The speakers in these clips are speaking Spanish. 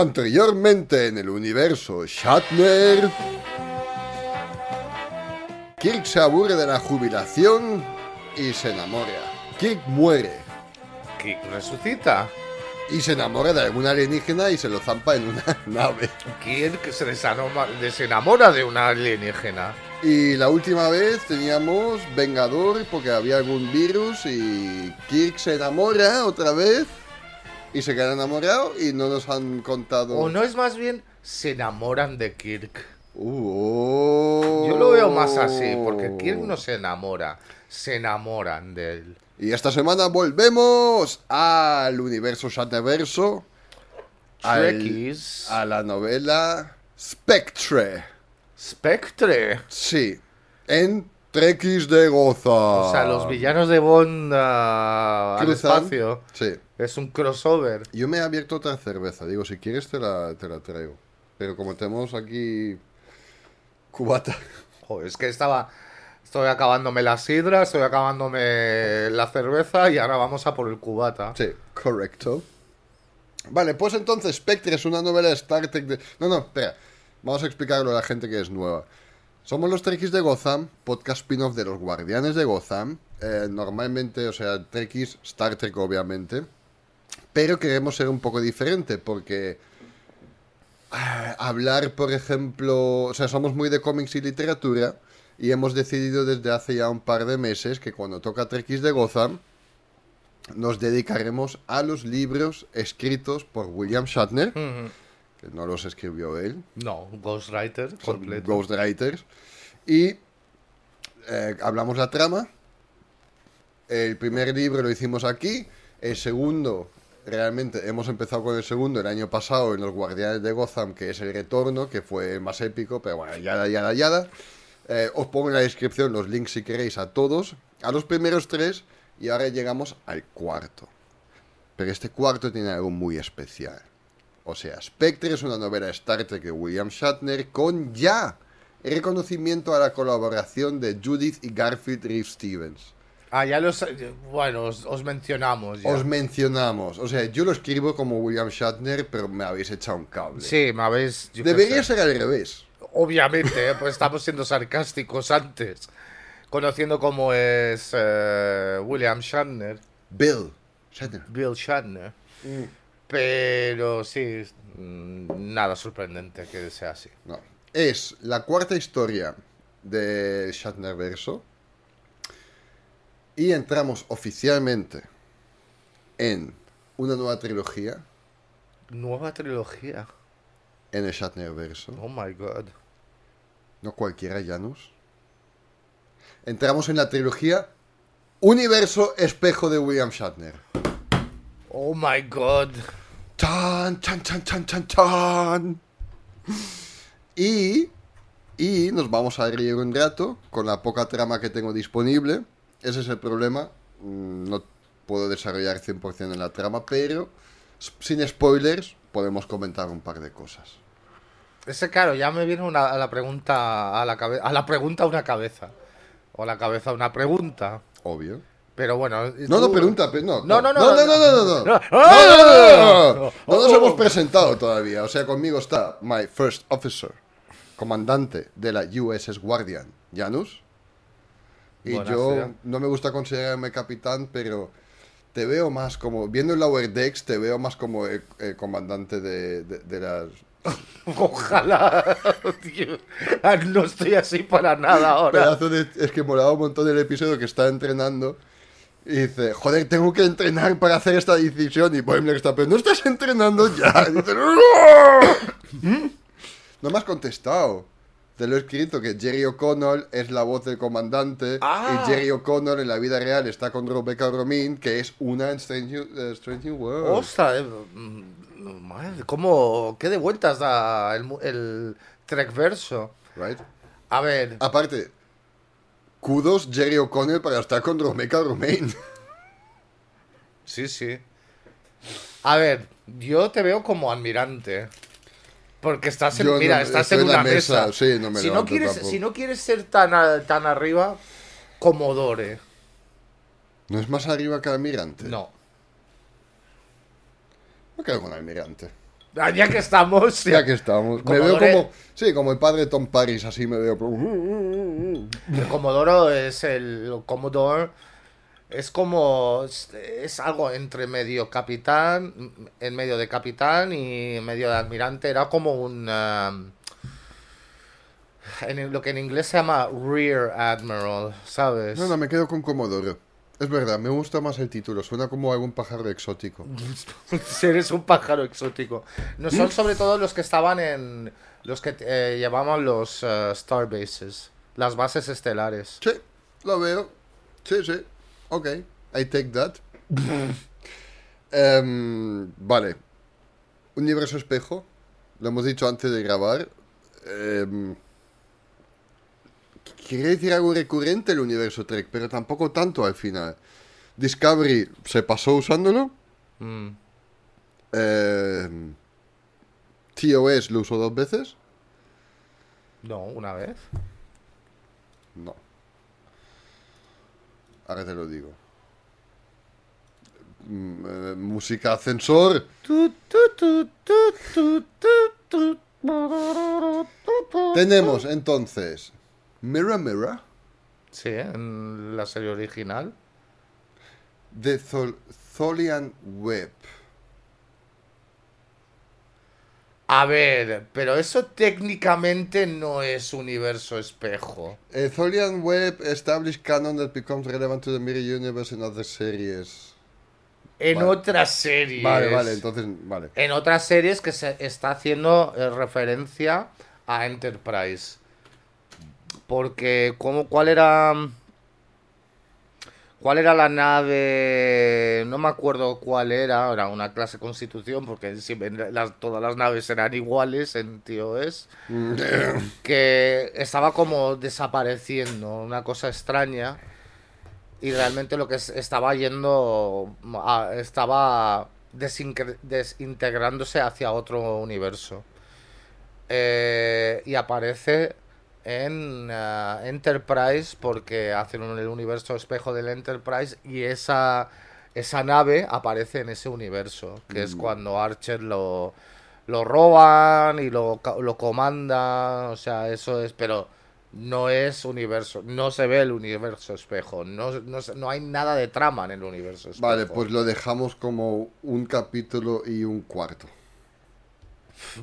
Anteriormente en el universo Shatner, Kirk se aburre de la jubilación y se enamora. Kirk muere ¿Qué resucita? y se enamora de algún alienígena y se lo zampa en una nave. Kirk se desanoma- desenamora de una alienígena. Y la última vez teníamos Vengador porque había algún virus y Kirk se enamora otra vez y se queda enamorado y no nos han contado... O no es más bien, se enamoran de Kirk. Uh, Yo lo veo más así, porque Kirk no se enamora, se enamoran de él. Y esta semana volvemos al universo Shatnerverso. al-. A la novela Spectre. Spectre. Sí. En Trekkies de Goza. O sea, los villanos de Bond ah, al espacio. Sí. Es un crossover. Yo me he abierto otra cerveza. Digo, si quieres te la, te la traigo. Pero como tenemos aquí cubata. Joder, es que estaba. Estoy acabándome la sidra, estoy acabándome la cerveza y ahora vamos a por el cubata. Sí, correcto. Vale, pues entonces Spectre es una novela de Star Trek de... No, no, espera. Vamos a explicarlo a la gente que es nueva. Somos los Trekkies de Gotham, podcast spin-off de los Guardianes de Gotham. Eh, normalmente, o sea, Trekkies, Star Trek obviamente. Pero queremos ser un poco diferente porque... ah, hablar, por ejemplo... O sea, somos muy de cómics y literatura. Y hemos decidido desde hace ya un par de meses que cuando toca Trekkies de Gotham nos dedicaremos a los libros escritos por William Shatner, Ujú. Que no los escribió él, No, Ghostwriter completo. ghostwriters, y eh, hablamos la trama. El primer libro lo hicimos aquí, el segundo, realmente hemos empezado con el segundo el año pasado en Los Guardianes de Gotham, que es el retorno, que fue el más épico, pero bueno, yada, yada, yada. Eh, os pongo en la descripción los links si queréis a todos, a los primeros tres, y ahora llegamos al cuarto. Pero este cuarto tiene algo muy especial. O sea, Spectre es una novela de Star Trek de William Shatner con ya el reconocimiento a la colaboración de Judith y Garfield Reeve Stevens. Ah, ya los. Bueno, os, os mencionamos. Ya. Os mencionamos. O sea, yo lo escribo como William Shatner, pero me habéis echado un cable. Sí, me habéis. Debería ser al revés. Obviamente, ¿eh? pues estamos siendo sarcásticos antes. Conociendo cómo es eh, William Shatner, Bill Shatner. Bill Shatner. Pero sí, mm, nada sorprendente que sea así. No. Es la cuarta historia de Shatnerverso. Y entramos oficialmente en una nueva trilogía Nueva trilogía. en el Shatnerverso. Oh my god. No cualquiera, Janus. Entramos en la trilogía Universo Espejo de William Shatner. Oh my god. ¡Tan, tan, tan, tan, tan, tan! Y, y nos vamos a reír un rato con la poca trama que tengo disponible. Ese es el problema. Mm, No puedo desarrollar 100% en la trama, pero sin spoilers podemos comentar un par de cosas. Ese claro, ya me viene una, a la pregunta a la cabeza, a la pregunta una cabeza. O a la cabeza una pregunta. Obvio. Pero bueno. No, no, pregunta, no. No, no, no, No, no, no, no, no. no. No, No, no, no, no, no. No nos Oh. hemos presentado todavía. O sea, conmigo está my first officer, comandante de la USS Guardian, Janus. Y yo no me gusta considerarme capitán, pero te veo más como, viendo el Lower Decks, te veo más como el, el comandante de, de- de las... Ojalá. tío. Ah, No estoy así para nada ahora. Pedazo de, es que molaba un montón el episodio que está entrenando y dice, joder, tengo que entrenar para hacer esta decisión. Y Boimler está, pero no estás entrenando ya. Y dice, "No". ¿Mm? No me has contestado. te lo he escrito, que Jerry O'Connell es la voz del comandante Ah. y Jerry O'Connell en la vida real está con Rebecca Romijn, que es una en Strange, New- eh, Strange New World. Ostras, eh, mm, madre, ¿cómo? ¿Qué de vueltas da el, el Trek verso? Right? A ver, Aparte, kudos Jerry O'Connell para estar con Rebecca Romijn. sí, sí. A ver, yo te veo como almirante. Porque estás en, Yo no- mira, estás en una mesa, mesa. sí, no me si, no quieres, tampoco. si no quieres ser tan, tan arriba, Comodore. ¿No es más arriba que Almirante? No. Me quedo con Almirante. Ah, Ya que estamos. Ya que estamos. Me veo como. Sí, como el padre Tom Paris, así me veo. El Comodoro es el Commodore. Es como. Es, algo entre medio capitán. En medio de capitán y medio de almirante. Era como un. um, en lo que en inglés se llama Rear Admiral, ¿sabes? No, no, me quedo con Comodoro. Es verdad, me gusta más el título. Suena como algún pájaro exótico. Eres un pájaro exótico. No son sobre todo los que estaban en. Los que eh, llamaban los eh, Star Bases. Las bases estelares. Sí, lo veo. Sí, sí. Ok, I take that. Em, vale. Universo espejo. Lo hemos dicho antes de grabar. Em, quiere decir algo recurrente el universo Trek, pero tampoco tanto al final. Discovery se pasó usándolo. Mm. Em, TOS lo usó dos veces. No, una vez. No. Ahora te lo digo. Mm, eh, música ascensor. Tenemos entonces Mirror Mirror Sí, en la serie original. de Thol- Tholian Web. A ver, pero eso técnicamente no es universo espejo. Eh, Tholian Web established canon that becomes relevant to the Mirror Universe in other series. En Vale. otras series. Vale, vale, entonces, vale. En otras series que se está haciendo eh, referencia a Enterprise. Porque, ¿cómo, ¿cuál era? ¿Cuál era la nave? No me acuerdo cuál era. Era una clase Constitución, porque siempre las- todas las naves eran iguales en TOS. que estaba como desapareciendo, una cosa extraña. Y realmente lo que es- estaba yendo, a- estaba desintegrándose hacia otro universo. Eh, y aparece en ah, Enterprise porque hacen un- el universo espejo del Enterprise y esa, esa nave aparece en ese universo, que es cuando Archer lo, lo roban y lo, lo comanda, o sea, eso es, pero no es universo, no se ve el universo espejo, no, no, no hay nada de trama en el universo espejo. Vale, pues lo dejamos como un capítulo y un cuarto.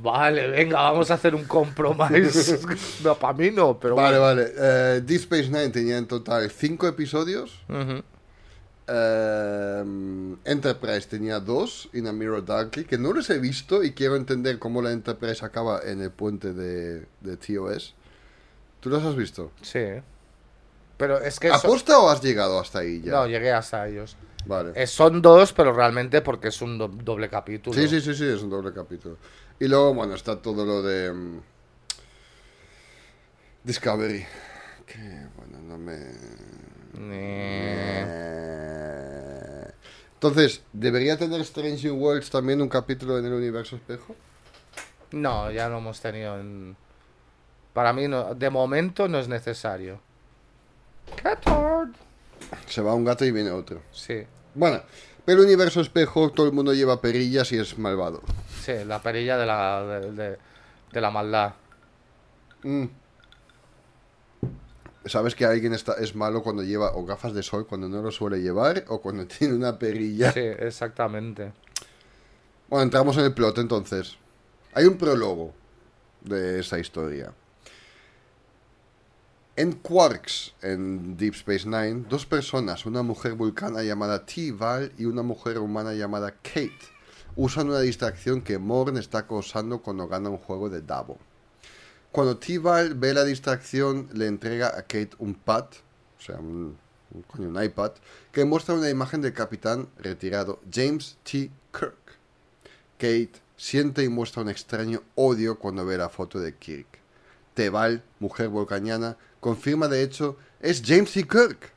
Vale, venga, vamos a hacer un compromise. no, para mí no, pero Vale, bueno. vale. Eh, Deep Space Nine tenía en total cinco episodios. Ujú. Eh, Enterprise tenía dos, In a Mirror Darkly, que no los he visto y quiero entender cómo la Enterprise acaba en el puente de, de TOS. ¿Tú los has visto? Sí. Pero es que... eso- ¿Aposta o has llegado hasta ahí ya? No, llegué hasta ellos. Vale. Eh, son dos, pero realmente porque es un do- doble capítulo. Sí, sí, sí, sí, es un doble capítulo. Y luego, bueno, está todo lo de mm, Discovery. Que, bueno, no me... Entonces, ¿debería tener Strange Worlds también un capítulo en el universo espejo? No, ya lo hemos tenido en... Para mí, no, de momento no es necesario. Catord. Se va un gato y viene otro. Sí, Bueno, pero el universo espejo todo el mundo lleva perillas y es malvado. Sí, la perilla de la, de, de- de la maldad. Mm. ¿Sabes que alguien está, es malo cuando lleva o gafas de sol cuando no lo suele llevar o cuando tiene una perilla? Sí, exactamente. Bueno, entramos en el plot entonces. Hay un prólogo de esa historia. En Quarks, en Deep Space Nine, dos personas, una mujer vulcana llamada T-Val y una mujer humana llamada Kate, usan una distracción que Morn está causando cuando gana un juego de Davo. Cuando T-Ball ve la distracción, le entrega a Kate un pad, o sea, un, un iPad, que muestra una imagen del capitán retirado James T. Kirk. Kate siente y muestra un extraño odio cuando ve la foto de Kirk. Tebal, mujer volcaniana, confirma de hecho, es James T. Kirk.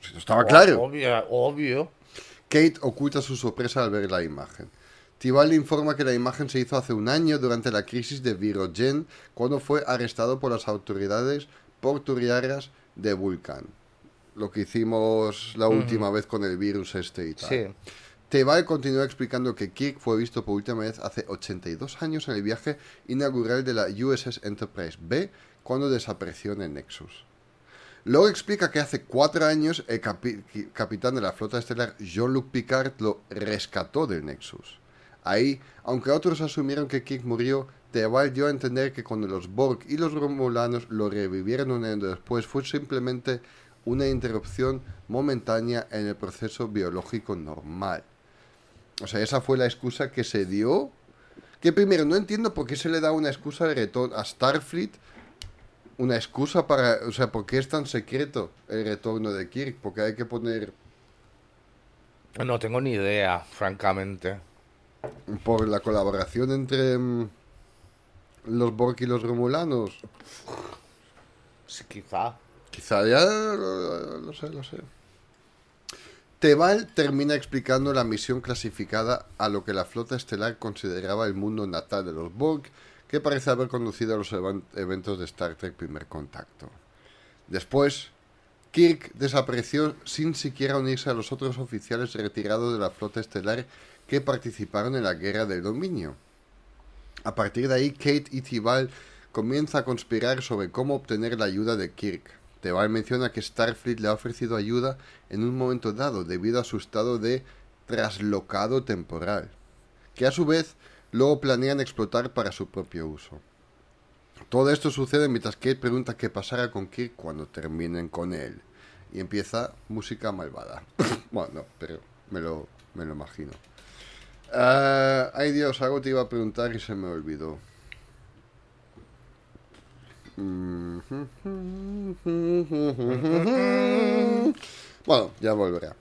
Pues estaba claro. Obvio, obvio. Kate oculta su sorpresa al ver la imagen. Tibal le informa que la imagen se hizo hace un año durante la crisis de Virogen, cuando fue arrestado por las autoridades portuarias de Vulcan. Lo que hicimos la última vez con el virus este y tal. Sí. Tebal continúa explicando que Kirk fue visto por última vez hace 82 años en el viaje inaugural de la USS Enterprise B, cuando desapareció en el Nexus. Luego explica que hace cuatro años el capi- capitán de la flota estelar Jean-Luc Picard lo rescató del Nexus. Ahí, aunque otros asumieron que Kirk murió, Tebal dio a entender que cuando los Borg y los Romulanos lo revivieron un año después fue simplemente una interrupción momentánea en el proceso biológico normal. O sea, esa fue la excusa que se dio. Que primero, no entiendo por qué se le da una excusa de retorno a Starfleet. Una excusa para... O sea, ¿por qué es tan secreto el retorno de Kirk? Porque hay que poner No tengo ni idea, francamente. por la colaboración entre mm, los Borg y los Romulanos. Sí, quizá. Quizá ya lo, lo sé, lo sé. Tebal termina explicando la misión clasificada a lo que la flota estelar consideraba el mundo natal de los Borg, que parece haber conducido a los eventos de Star Trek Primer Contacto. Después, Kirk desapareció sin siquiera unirse a los otros oficiales retirados de la flota estelar que participaron en la Guerra del Dominio. A partir de ahí, Kate y Tibal comienza a conspirar sobre cómo obtener la ayuda de Kirk. Tebal menciona que Starfleet le ha ofrecido ayuda en un momento dado debido a su estado de traslocado temporal, que a su vez luego planean explotar para su propio uso. Todo esto sucede mientras Kate pregunta qué pasará con Kirk cuando terminen con él. Y empieza música malvada. bueno, no, pero me lo, me lo imagino. Ah, ay Dios, algo te iba a preguntar y se me olvidó. Bueno, ya volverá.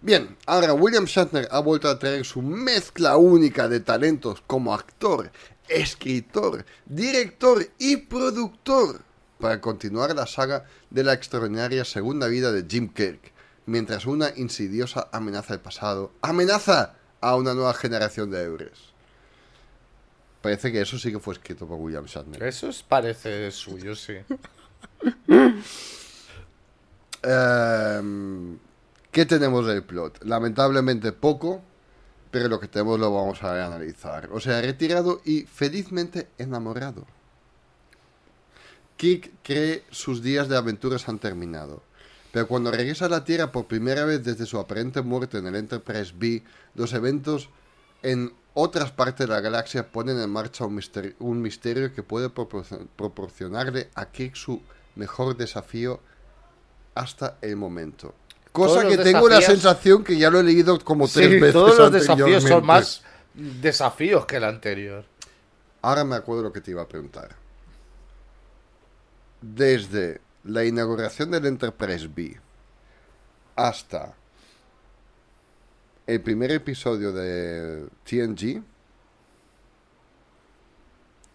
Bien, ahora William Shatner ha vuelto a traer su mezcla única de talentos como actor, escritor, director y productor para continuar la saga de la extraordinaria segunda vida de Jim Kirk, mientras una insidiosa amenaza del pasado amenaza a una nueva generación de Eures. Parece que eso sí que fue escrito por William Shatner. Eso es- parece suyo, sí. Ehm, ¿Qué tenemos del plot? Lamentablemente poco, pero lo que tenemos lo vamos a analizar. O sea, retirado y felizmente enamorado. Kirk cree sus días de aventuras han terminado. Pero cuando regresa a la Tierra por primera vez desde su aparente muerte en el Enterprise B, los eventos en otras partes de la galaxia ponen en marcha un misterio, que puede proporcion- proporcionarle a Kirk su mejor desafío hasta el momento. Cosa que tengo la sensación que ya lo he leído como tres Sí, veces. todos los desafíos son más desafíos que el anterior. Ahora me acuerdo lo que te iba a preguntar. Desde la inauguración del Enterprise B hasta el primer episodio de TNG,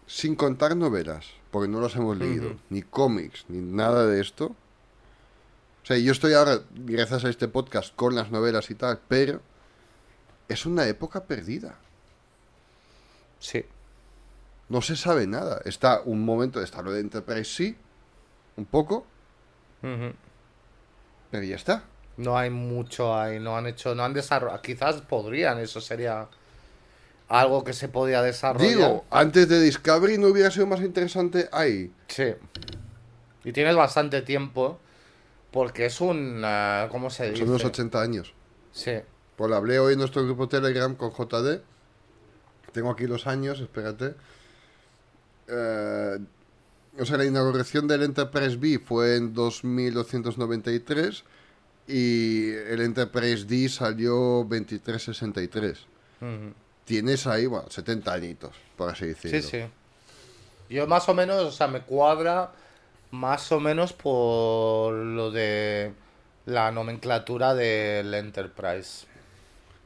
sin contar novelas, porque no las hemos leído, ni cómics, ni nada de esto. O sea, yo estoy ahora, gracias a este podcast, con las novelas y tal, pero es una época perdida. Sí. No se sabe nada. Está un momento, está lo de Enterprise, sí, un poco, pero ya está. No hay mucho ahí, no han hecho, no han desarrollado. Quizás podrían, eso sería algo que se podía desarrollar. Digo, antes de Discovery no hubiera sido más interesante ahí. Sí. Y tienes bastante tiempo porque es un, ah, ¿cómo se dice? Son unos 80 años. Sí. Pues lo hablé hoy en nuestro grupo Telegram con JD. Tengo aquí los años, espérate. Eh, o sea, la inauguración del Enterprise B fue en 2293 y el Enterprise D salió 2363. Ujú. Tienes ahí, bueno, 70 añitos, por así decirlo. Sí, sí. Yo más o menos, o sea, me cuadra más o menos por lo de la nomenclatura del Enterprise.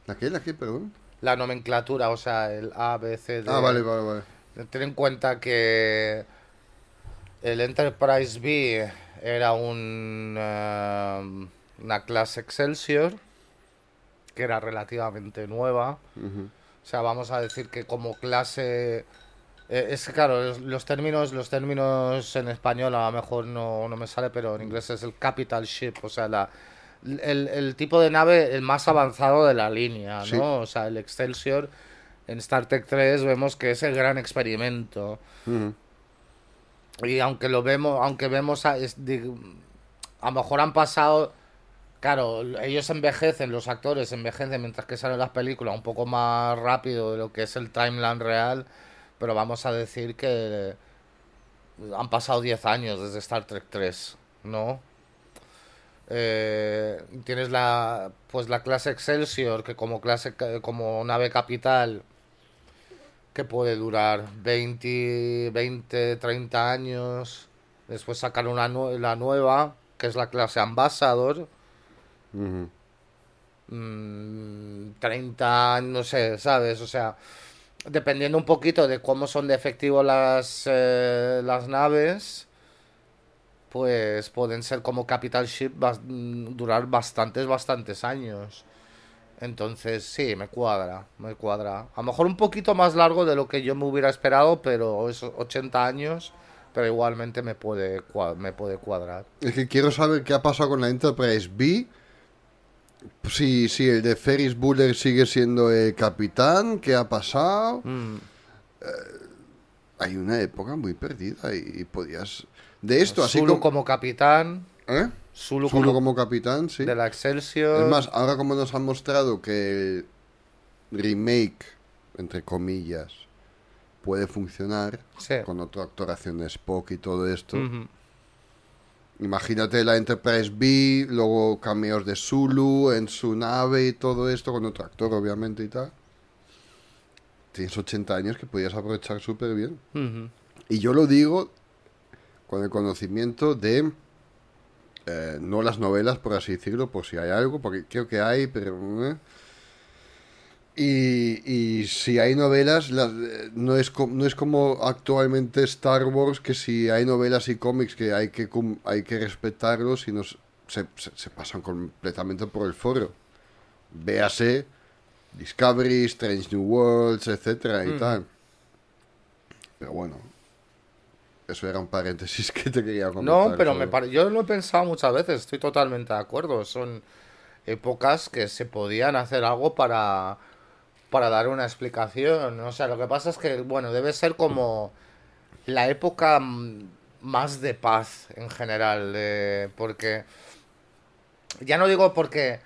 ¿La qué? ¿La qué? Perdón. La nomenclatura, o sea, el A, B, C, D. Ah, vale, vale, vale. Ten en cuenta que el Enterprise B era un, eh, una clase Excelsior que era relativamente nueva. O sea, vamos a decir que como clase es que claro, los, términos los términos en español a lo mejor no, no me sale, pero en inglés es el capital ship, o sea, la el, el tipo de nave el más avanzado de la línea, ¿no? Sí. O sea, el Excelsior en Star Trek 3 vemos que es el gran experimento. Y aunque lo vemos, aunque vemos a, es- a lo mejor han pasado, claro, ellos envejecen, los actores envejecen mientras que salen las películas un poco más rápido de lo que es el timeline real, pero vamos a decir que han pasado 10 años desde Star Trek 3, ¿no? Eh, tienes la pues la clase Excelsior que como clase como nave capital que puede durar 20, 20, 30 años. Después sacar una la nueva, que es la clase Ambassador. Ujú. mm, 30, años, no sé, ¿sabes? O sea, dependiendo un poquito de cómo son de efectivo las, eh, las naves, pues pueden ser como Capital Ship, durar bastantes, bastantes años. Entonces, sí, me cuadra, me cuadra. A lo mejor un poquito más largo de lo que yo me hubiera esperado, pero es 80 años, pero igualmente me puede, me puede cuadrar. Es que quiero saber qué ha pasado con la Enterprise B. Si, si el de Ferris Bueller sigue siendo el capitán, ¿qué ha pasado? Mm. Hay una época muy perdida y, y podías... De esto, así Zulu como... como capitán, ¿Eh? Zulu, Zulu como, como capitán, sí. de la Excelsior. Es más, ahora como nos han mostrado que el remake, entre comillas, puede funcionar Sí. con otra actuación de Spock y todo esto. Imagínate la Enterprise B, luego cameos de Zulu en su nave y todo esto, con otro actor obviamente y tal. Tienes 80 años que podías aprovechar súper bien. Y yo lo digo con el conocimiento de eh, no las novelas, por así decirlo, por si hay algo, porque creo que hay, pero... eh. Y, y si hay novelas, las- eh, no, es no es como actualmente Star Wars, que si hay novelas y cómics que hay que, hay que respetarlos y nos, se, se- se pasan completamente por el foro. Véase Discovery, Strange New Worlds, etcétera y Mm. tal. Pero bueno, eso era un paréntesis que te quería comentar. No, pero solo. me yo lo he pensado muchas veces, estoy totalmente de acuerdo. Son épocas que se podían hacer algo para, para dar una explicación. O sea, lo que pasa es que, bueno, debe ser como la época más de paz en general, porque ya no digo porque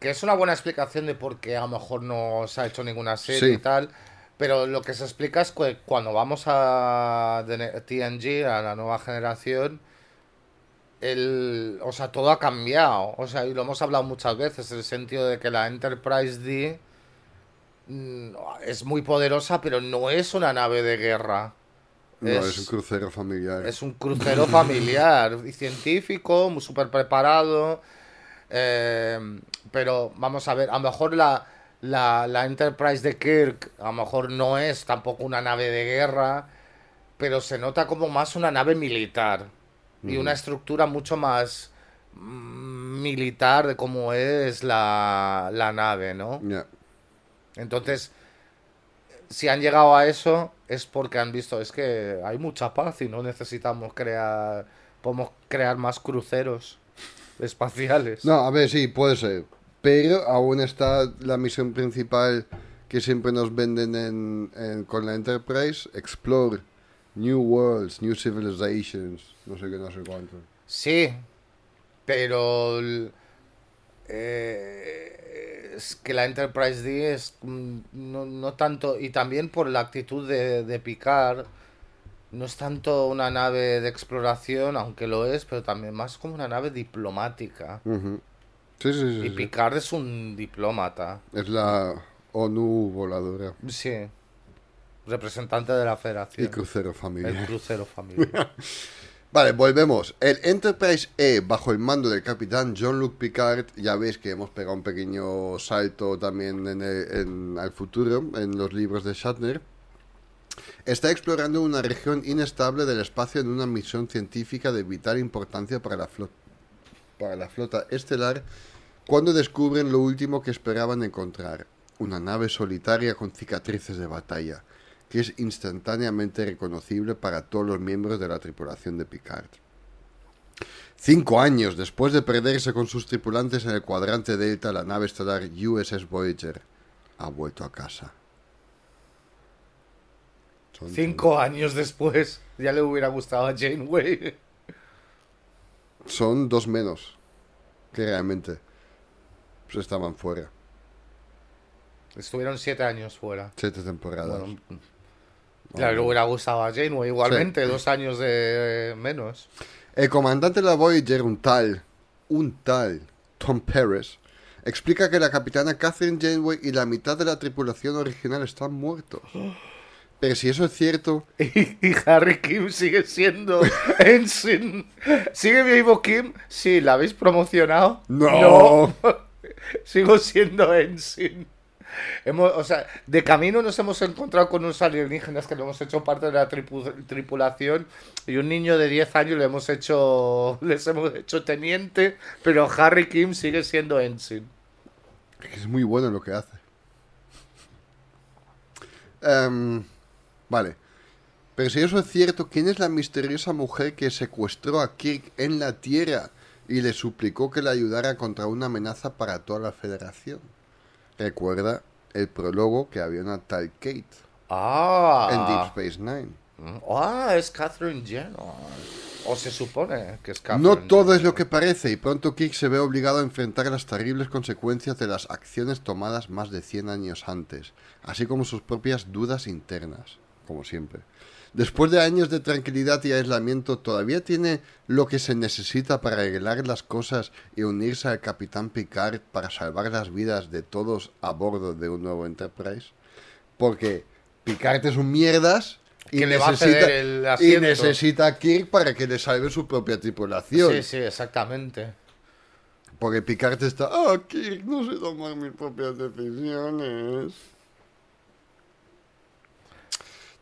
que es una buena explicación de por qué a lo mejor no se ha hecho ninguna serie Sí. y tal, pero lo que se explica es que cuando vamos a TNG, a la nueva generación, el, o sea, todo ha cambiado, o sea, y lo hemos hablado muchas veces, el sentido de que la Enterprise D es muy poderosa, pero no es una nave de guerra. No, es- es, un crucero familiar. es un crucero familiar y científico, muy súper preparado. eh, pero vamos a ver, a lo mejor la, la, la Enterprise de Kirk, a lo mejor no es tampoco una nave de guerra, pero se nota como más una nave militar y una estructura mucho más mm, militar de cómo es la, la nave, ¿no? Entonces, si han llegado a eso es porque han visto, es que hay mucha paz y no necesitamos crear, podemos crear más cruceros espaciales. No, a ver, sí, puede ser. Pero aún está la misión principal que siempre nos venden en, en- con la Enterprise: Explore New Worlds, New Civilizations, no sé qué, no sé cuánto. Sí, pero eh, es que la Enterprise D es mm, no, no tanto, y también por la actitud de, de Picard, no es tanto una nave de exploración, aunque lo es, pero también más como una nave diplomática. Sí, sí, sí. Y. Picard es un diplomata. Es la ONU voladora. Sí. representante de la federación. Y crucero familiar. El crucero familiar. Vale, volvemos. El Enterprise E, bajo el mando del capitán Jean-Luc Picard, ya veis que hemos pegado un pequeño salto también en el- al futuro, en los libros de Shatner, está explorando una región inestable del espacio en una misión científica de vital importancia para la, flo- para la flota estelar, cuando descubren lo último que esperaban encontrar, una nave solitaria con cicatrices de batalla que es instantáneamente reconocible para todos los miembros de la tripulación de Picard. Cinco años después de perderse con sus tripulantes en el cuadrante Delta, la nave estelar USS Voyager ha vuelto a casa. Cinco años después, ya le hubiera gustado a Janeway. Son dos menos que realmente pues, estaban fuera. Estuvieron siete años fuera. Siete temporadas. Bueno, le hubiera gustado a Janeway igualmente, dos años de menos. El comandante de la Voyager, un tal, un tal Tom Paris, explica que la capitana Catherine Janeway y la mitad de la tripulación original están muertos. Pero si eso es cierto, Y, y Harry Kim sigue siendo Ensign. ¿Sigue vivo Kim? Sí, ¿la habéis promocionado? No. Sigo siendo Ensign. Hemos, o sea, de camino nos hemos encontrado con unos alienígenas que lo hemos hecho parte de la tripu- tripulación y un niño de 10 años le hemos hecho les hemos hecho teniente, pero Harry Kim sigue siendo Ensign. es muy bueno lo que hace. Em, vale. Pero si eso es cierto, ¿quién es la misteriosa mujer que secuestró a Kirk en la Tierra y le suplicó que le ayudara contra una amenaza para toda la Federación? Recuerda el prólogo que había una tal Kate Ah. en Deep Space Nine. Ah, es Catherine Jenner. O se supone que es Catherine No todo Jenner. es lo que parece y pronto Kirk se ve obligado a enfrentar las terribles consecuencias de las acciones tomadas más de 100 años antes, así como sus propias dudas internas, como siempre. Después de años de tranquilidad y aislamiento, ¿todavía tiene lo que se necesita para arreglar las cosas y unirse al Capitán Picard para salvar las vidas de todos a bordo de un nuevo Enterprise? Porque Picard es un mierdas y Que le va a necesita, el y necesita a Kirk para que le salve su propia tripulación. Sí, sí, exactamente. Porque Picard está, ah, Kirk, no sé tomar mis propias decisiones.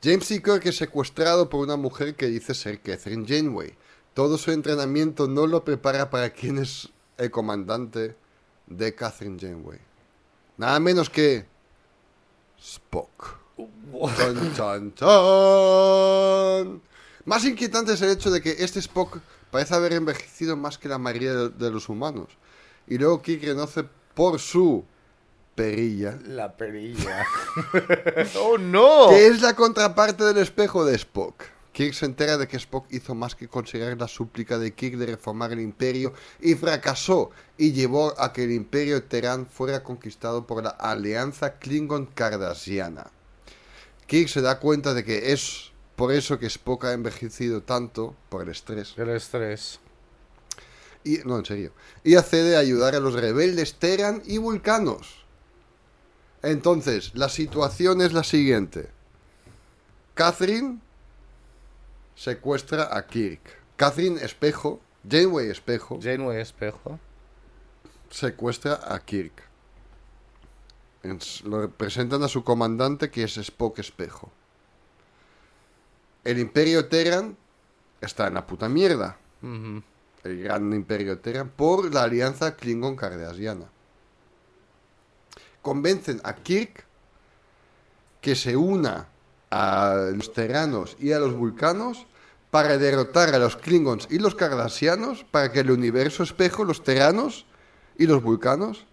James C. Kirk es secuestrado por una mujer que dice ser Catherine Janeway. Todo su entrenamiento no lo prepara para quien es el comandante de Catherine Janeway. Nada menos que Spock. Chon, chon, chon. Más inquietante es el hecho de que este Spock parece haber envejecido más que la mayoría de, de los humanos. Y luego Kirk reconoce por su perilla, La perilla. ¡Oh, no! que es la contraparte del espejo de Spock. Kirk se entera de que Spock hizo más que conseguir la súplica de Kirk de reformar el imperio y fracasó y llevó a que el imperio Terán fuera conquistado por la alianza Klingon-Cardassiana. Kirk se da cuenta de que es por eso que Spock ha envejecido tanto, por el estrés. El estrés. Y, no, en serio. Y accede a ayudar a los rebeldes Terran y Vulcanos. Entonces, la situación es la siguiente. Catherine secuestra a Kirk. Catherine Espejo, Janeway Espejo, Janeway Espejo. secuestra a Kirk. Lo presentan a su comandante que es Spock Espejo. El Imperio Terran está en la puta mierda. El gran imperio Terran, por la alianza Klingon-Cardassiana. Convencen a Kirk que se una a los terranos y a los vulcanos para derrotar a los Klingons y los Cardassianos para que el universo espejo, los terranos y los vulcanos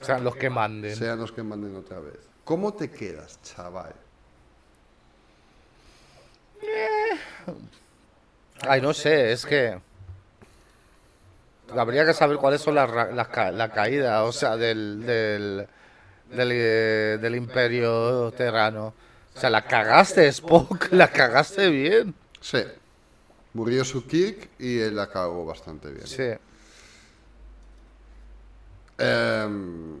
O sea, los que manden. sean los que manden otra vez. ¿Cómo te quedas, chaval? Ay, no sé, es que. Habría que saber cuáles son las las ca- la caída, o sea, del, del, del, eh, del imperio terrano. O sea, la cagaste, Spock, la cagaste bien. Sí. Murió su Kirk y él acabó bastante bien. Sí. Em,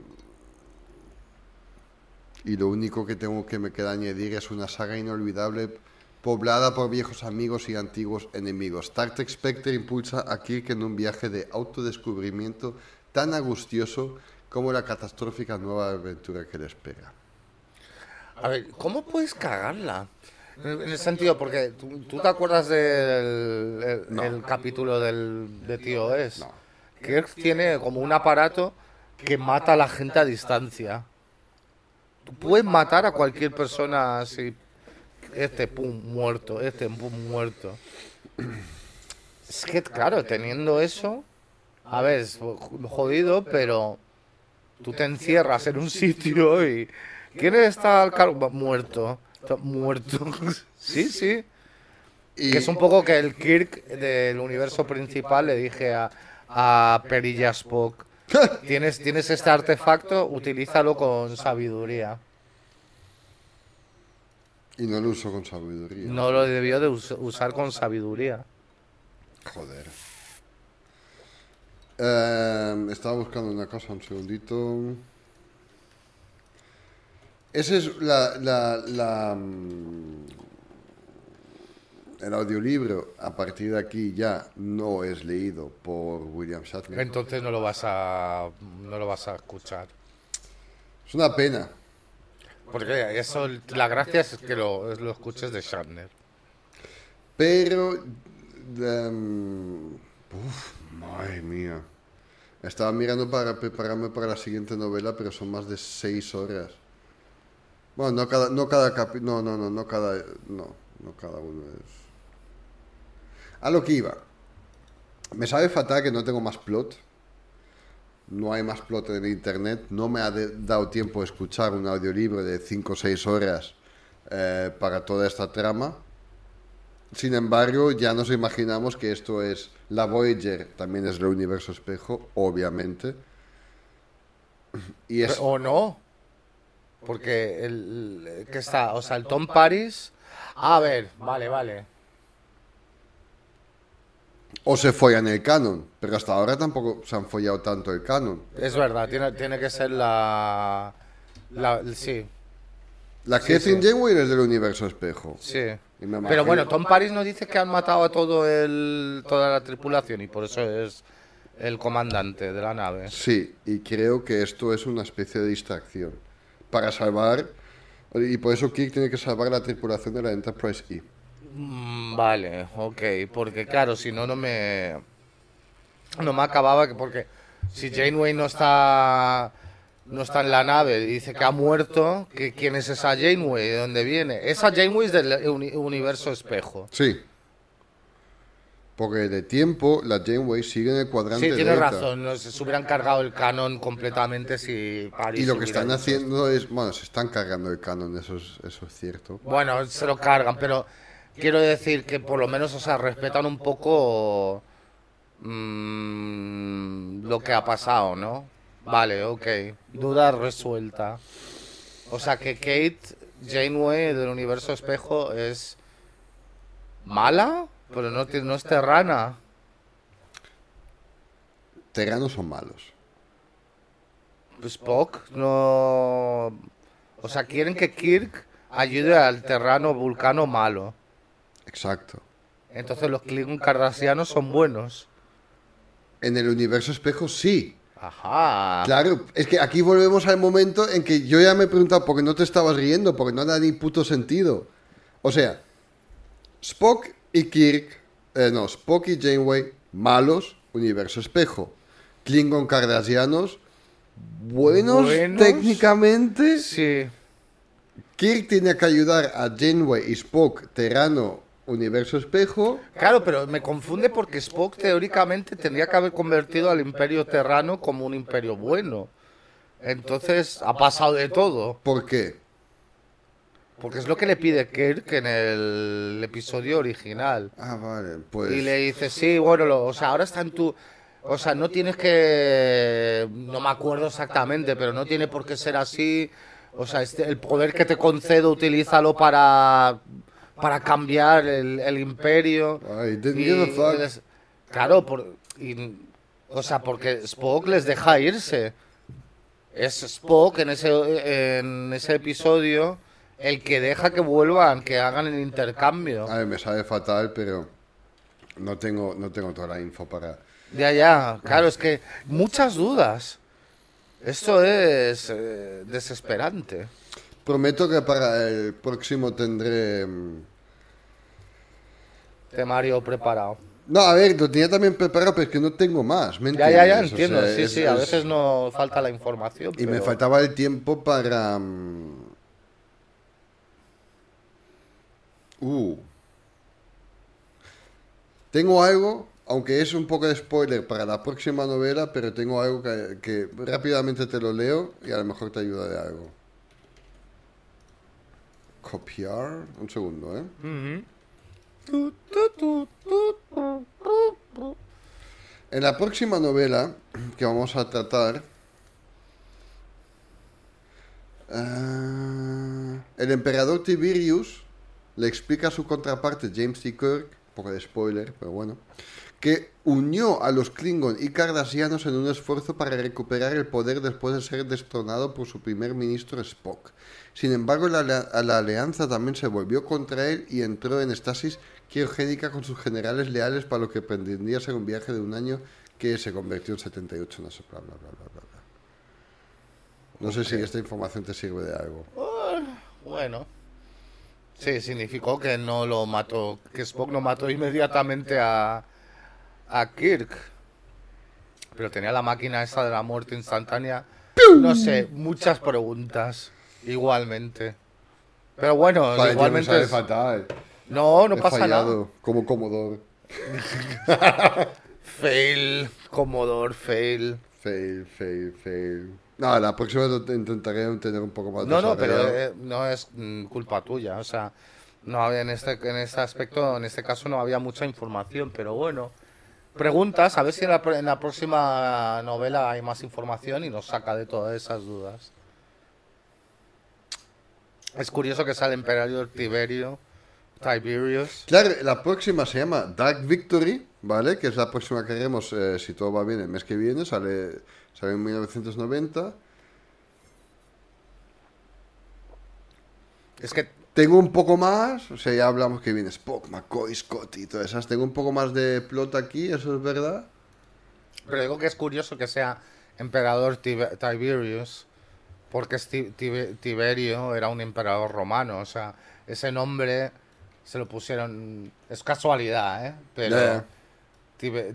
Y lo único que tengo que me queda añadir es una saga inolvidable poblada por viejos amigos y antiguos enemigos. Star Trek Spectre impulsa a Kirk en un viaje de autodescubrimiento tan angustioso como la catastrófica nueva aventura que le espera. A ver, ¿cómo puedes cagarla? En el sentido, porque tú, te acuerdas del el, capítulo del, de Tío Es. No. Kirk tiene como un aparato que mata a la gente a distancia. Tú puedes matar a cualquier persona así. Este, pum, muerto. Este, pum, muerto. Es que, claro, teniendo eso. A ver, es jodido, pero. Tú te encierras en un sitio y. ¿Quién está al cargo? Muerto. muerto. sí, sí. Y... Que es un poco que el Kirk del universo principal le dije a, a Perilla Spock tienes, tienes este artefacto, utilízalo con sabiduría. Y no lo uso con sabiduría. No lo debió de usar con sabiduría. Joder. Eh, estaba buscando una cosa, un segundito. Esa es la, la, la, mm, el audiolibro a partir de aquí ya no es leído por William Shatner. Entonces no lo vas a no lo vas a escuchar. Es una pena. Porque eso la gracia es que lo, lo escuches de Shatner. Pero um, madre mía. Estaba mirando para prepararme para la siguiente novela, pero son más de seis horas. Bueno, no cada, no cada no, no, no, no cada, no, no cada uno es. A lo que iba. Me sabe fatal que no tengo más plot. No hay más plot en internet. No me ha dado tiempo de escuchar un audiolibro de 5 o 6 horas eh, para toda esta trama. Sin embargo, ya nos imaginamos que esto es la Voyager, también es el universo espejo, obviamente. Y es... O no. Porque el que está, o sea, el Tom Paris. A ver, vale, vale. O se follan el canon, pero hasta ahora tampoco se han follado tanto el canon. Es verdad, tiene, tiene que ser la, la sí. La Catherine sí, es del universo espejo. Sí. Pero bueno, Tom Paris nos dice que han matado a todo el, toda la tripulación y por eso es el comandante de la nave. Sí, y creo que esto es una especie de distracción para salvar, y por eso Kirk tiene que salvar la tripulación de la Enterprise E. Mm, vale, ok, porque claro, si no, no me. No me acababa, que porque si Janeway no está. No está en la nave, dice que ha muerto. Que, ¿Quién es esa Janeway? ¿De dónde viene? Esa Janeway es del universo espejo. Sí. Porque de tiempo la Janeway sigue en el cuadrante. Sí, tienes razón. No, se hubieran cargado el canon completamente si Y lo que están haciendo es. Bueno, se están cargando el canon, eso es, eso es cierto. Bueno, se lo cargan, pero quiero decir que por lo menos, o sea, respetan un poco mmm, lo que ha pasado, ¿no? Vale, ok. Duda resuelta. O sea que Kate Janeway del universo espejo es mala, pero no, no es terrana. Terranos son malos. Spock no... O sea, quieren que Kirk ayude al terrano vulcano malo. Exacto. Entonces los Klingon cardasianos son buenos. En el universo espejo sí. Ajá. Claro, es que aquí volvemos al momento en que yo ya me he preguntado por qué no te estabas riendo, porque no da ni puto sentido. O sea, Spock y Kirk, eh, no, Spock y Janeway, malos, universo espejo. Klingon cardasianos, buenos, buenos técnicamente. Sí. Kirk tiene que ayudar a Janeway y Spock, Terrano, universo espejo. Claro, pero me confunde porque Spock teóricamente tendría que haber convertido al imperio terrano como un imperio bueno. Entonces ha pasado de todo. ¿Por qué? Porque es lo que le pide Kirk en el episodio original. Ah, vale, pues. Y le dice, sí, bueno, o sea, ahora está en tu. O sea, no tienes que. No me acuerdo exactamente, pero no tiene por qué ser así. O sea, este, el poder que te concedo, utilízalo para para cambiar el, imperio. claro, por, o sea, porque Spock les deja irse. es Spock en ese, en ese episodio el que deja que vuelvan, que hagan el intercambio. A ver, me sabe fatal, pero no tengo, no tengo toda la info para... Ya, ya, claro, es que muchas dudas. Esto es eh, desesperante. Prometo que para el próximo tendré... mm, Temario preparado. No, a ver, lo tenía también preparado, pero es que no tengo más. ¿me Ya, ya, ya? O entiendo. sea, sí, es- sí, a es- veces no falta la información. Y me faltaba el tiempo para... mm, Uh. Tengo algo, aunque es un poco de spoiler para la próxima novela, pero tengo algo que, que rápidamente te lo leo y a lo mejor te ayuda de algo. Copiar. Un segundo, ¿eh? En la próxima novela que vamos a tratar, ah, el emperador Tiberius le explica a su contraparte James T. Kirk, un poco de spoiler, pero bueno, que unió a los Klingon y Cardassianos en un esfuerzo para recuperar el poder después de ser destronado por su primer ministro Spock. Sin embargo, la, la- la alianza también se volvió contra él y entró en estasis criogénica con sus generales leales para lo que pretendía ser un viaje de un año que se convirtió en 78, no sé, bla, bla, bla, bla, bla. No sé si esta información te sirve de algo. Bueno. Sí, significó que no lo mató, que Spock no mató inmediatamente a, a Kirk. Pero tenía la máquina esa de la muerte instantánea. No sé, muchas preguntas. Igualmente. Pero bueno, Vale, igualmente. sabe es- fatal. No, no He pasa nada. como Commodore. Fail, Commodore, fail. Fail, fail, fail. No, la próxima intentaré tener un poco más No, no, pero eh, no es mm, culpa tuya. O sea, no había en este, en este aspecto, en este caso no había mucha información, pero bueno. Preguntas, a ver si en la, en la próxima novela hay más información y nos saca de todas esas dudas. Es curioso que sale emperador Tiberio, Tiberius. Claro, la próxima se llama Dark Victory, ¿vale? Que es la próxima que haremos, eh, si todo va bien, el mes que viene. Sale, sale en 1990. Es que Tengo un poco más, o sea, ya hablamos que viene Spock, McCoy, Scotty y todas esas. Tengo un poco más de plot aquí, eso es verdad. Pero digo que es curioso que sea emperador Tibe- Tiberius, porque Tiberio era un emperador romano, o sea, ese nombre se lo pusieron, es casualidad, ¿eh? Pero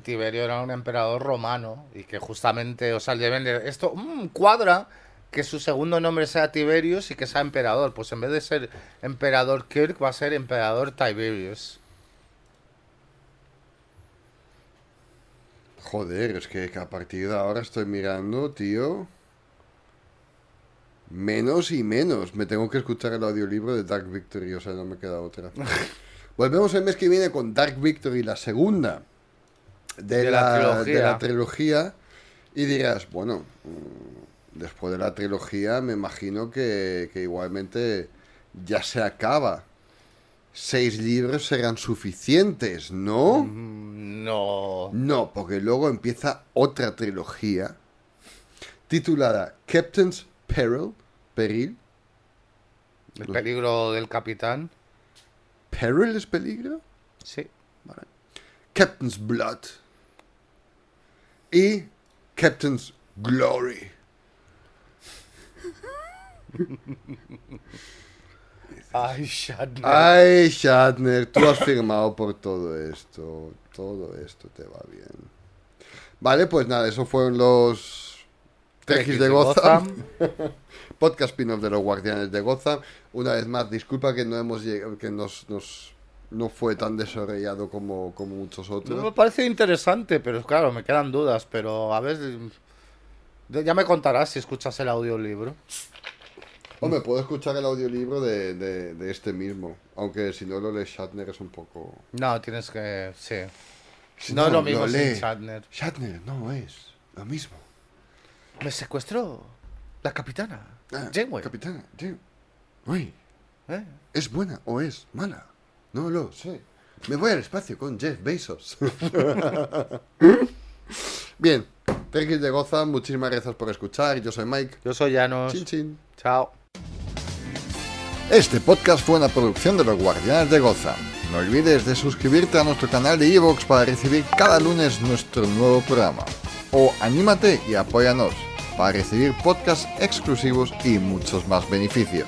Tiberio era un emperador romano y que justamente, o sea, deben de, esto mm, cuadra que su segundo nombre sea Tiberius y que sea emperador, pues en vez de ser emperador Kirk va a ser emperador Tiberius. Joder, es que a partir de ahora estoy mirando, tío. Menos y menos. Me tengo que escuchar el audiolibro de Dark Victory, o sea, no me queda otra. Volvemos el mes que viene con Dark Victory, la segunda de, De la, de la trilogía. Y dirás, bueno, después de la trilogía me imagino que, que igualmente ya se acaba. Seis libros serán suficientes, ¿no? Mm, No. No, porque luego empieza otra trilogía titulada Captain's Peril. Peril. El peligro del capitán. ¿Peril es peligro? Sí. Captain's Blood. Y Captain's Glory. Ay, Shatner. Ay, Shatner, tú has firmado por todo esto. Todo esto te va bien. Vale, pues nada, eso fueron los Trekkies de Gotham. Podcast spin-off de los Guardianes de Gotham. Una vez más, disculpa que no hemos llegado, que nos, nos no fue tan desarrollado como, como muchos No, otros. me parece interesante, pero claro, me quedan dudas. Pero a ver, ya me contarás si escuchas el audiolibro. Hombre, puedo escuchar el audiolibro de, de, de este mismo. Aunque si no lo lee Shatner es un poco. No, tienes que. Sí. Si no es lo mismo sin Shatner. Shatner no es lo mismo. Me secuestró la capitana. Ah, Janeway. Capitana, Janeway. ¿Eh? ¿es buena o es mala? No lo sé. Me voy al espacio con Jeff Bezos. Bien, Trekkies de Gotham, muchísimas gracias por escuchar. Yo soy Mike. Yo soy Janos. Chin chin. Chao. Este podcast fue una producción de los Guardianes de Gotham. No olvides de suscribirte a nuestro canal de Evox para recibir cada lunes nuestro nuevo programa. O anímate y apóyanos para recibir podcasts exclusivos y muchos más beneficios.